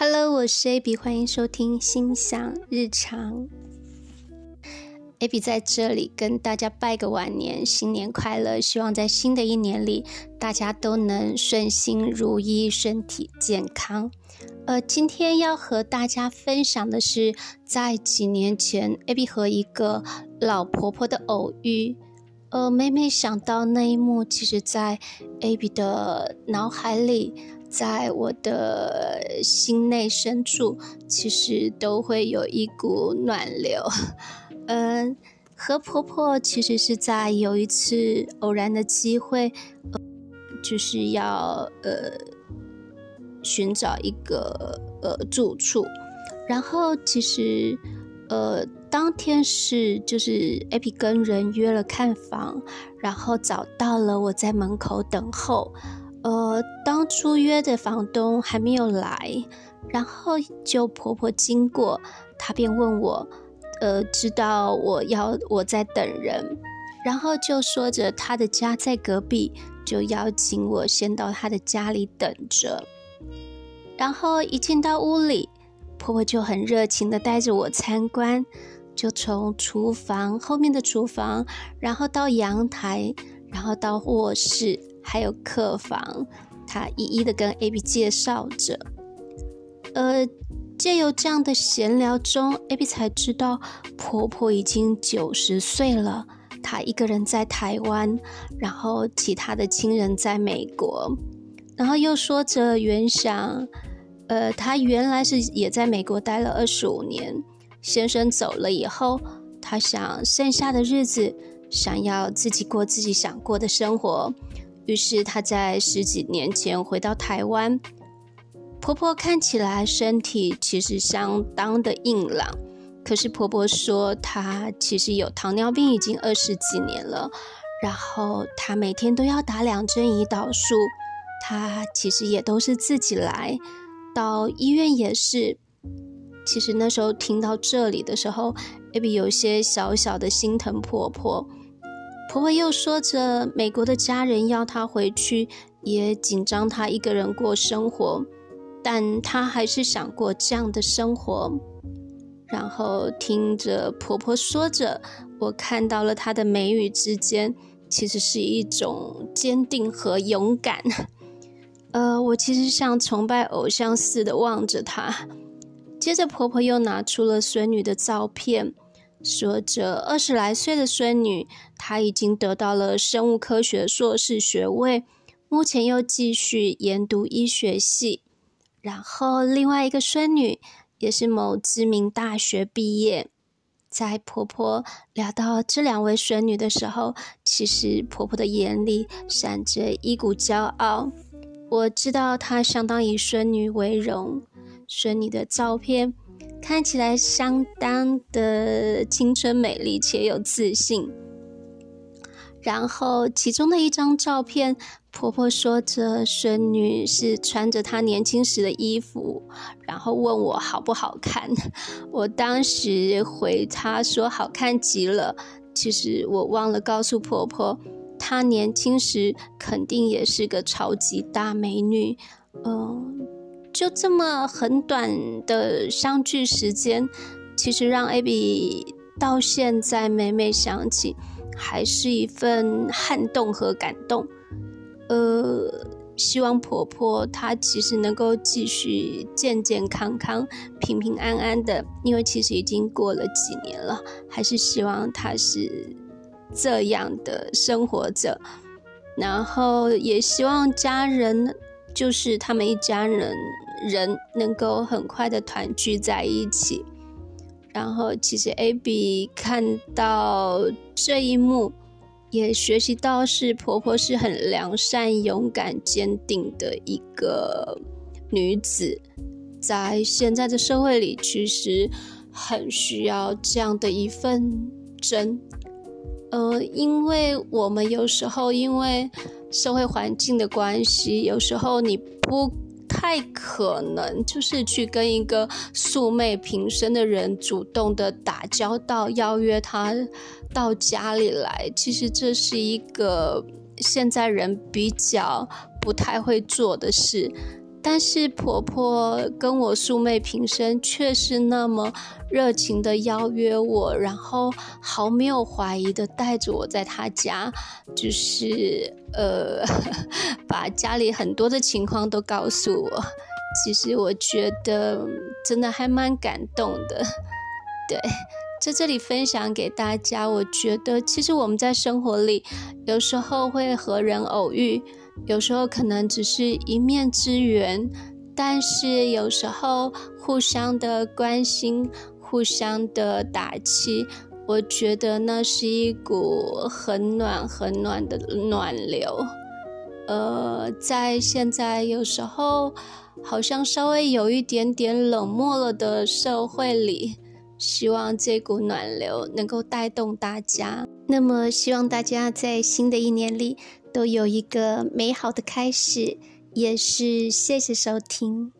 Hello，我是 Abby，欢迎收听心想日常。Abby 在这里跟大家拜个晚年，新年快乐！希望在新的一年里，大家都能顺心如意，身体健康。呃，今天要和大家分享的是，在几年前，Abby 和一个老婆婆的偶遇。呃，每每想到那一幕，其实，在 Abby 的脑海里。在我的心内深处，其实都会有一股暖流。嗯，和婆婆其实是在有一次偶然的机会，就是要呃寻找一个呃住处，然后其实呃当天是就是 AP 跟人约了看房，然后找到了我在门口等候。呃，当初约的房东还没有来，然后就婆婆经过，她便问我，呃，知道我要我在等人，然后就说着她的家在隔壁，就邀请我先到她的家里等着。然后一进到屋里，婆婆就很热情的带着我参观，就从厨房后面的厨房，然后到阳台，然后到卧室。还有客房，她一一的跟 A B 介绍着。呃，借由这样的闲聊中，A B 才知道婆婆已经九十岁了，她一个人在台湾，然后其他的亲人在美国。然后又说着原想，呃，她原来是也在美国待了二十五年，先生走了以后，她想剩下的日子想要自己过自己想过的生活。于是她在十几年前回到台湾，婆婆看起来身体其实相当的硬朗，可是婆婆说她其实有糖尿病已经二十几年了，然后她每天都要打两针胰岛素，她其实也都是自己来，到医院也是。其实那时候听到这里的时候，Abby 有些小小的心疼婆婆。婆婆又说着，美国的家人要她回去，也紧张她一个人过生活，但她还是想过这样的生活。然后听着婆婆说着，我看到了她的眉宇之间，其实是一种坚定和勇敢。呃，我其实像崇拜偶像似的望着她。接着婆婆又拿出了孙女的照片。说着，二十来岁的孙女，她已经得到了生物科学硕士学位，目前又继续研读医学系。然后，另外一个孙女也是某知名大学毕业。在婆婆聊到这两位孙女的时候，其实婆婆的眼里闪着一股骄傲。我知道她相当以孙女为荣。孙女的照片。看起来相当的青春美丽且有自信。然后其中的一张照片，婆婆说着孙女是穿着她年轻时的衣服，然后问我好不好看。我当时回她说好看极了。其实我忘了告诉婆婆，她年轻时肯定也是个超级大美女。嗯。就这么很短的相聚时间，其实让 Abby 到现在每每想起，还是一份撼动和感动。呃，希望婆婆她其实能够继续健健康康、平平安安的，因为其实已经过了几年了，还是希望她是这样的生活着。然后也希望家人，就是他们一家人。人能够很快的团聚在一起，然后其实 Abby 看到这一幕，也学习到是婆婆是很良善、勇敢、坚定的一个女子，在现在的社会里，其实很需要这样的一份真。呃，因为我们有时候因为社会环境的关系，有时候你不。太可能就是去跟一个素昧平生的人主动的打交道，邀约他到家里来。其实这是一个现在人比较不太会做的事，但是婆婆跟我素昧平生，却是那么热情的邀约我，然后毫没有怀疑的带着我在她家，就是呃，把家里很多的情况都告诉我。其实我觉得真的还蛮感动的，对。在这里分享给大家，我觉得其实我们在生活里有时候会和人偶遇，有时候可能只是一面之缘，但是有时候互相的关心、互相的打气，我觉得那是一股很暖、很暖的暖流。呃，在现在有时候好像稍微有一点点冷漠了的社会里。希望这股暖流能够带动大家。那么，希望大家在新的一年里都有一个美好的开始。也是谢谢收听。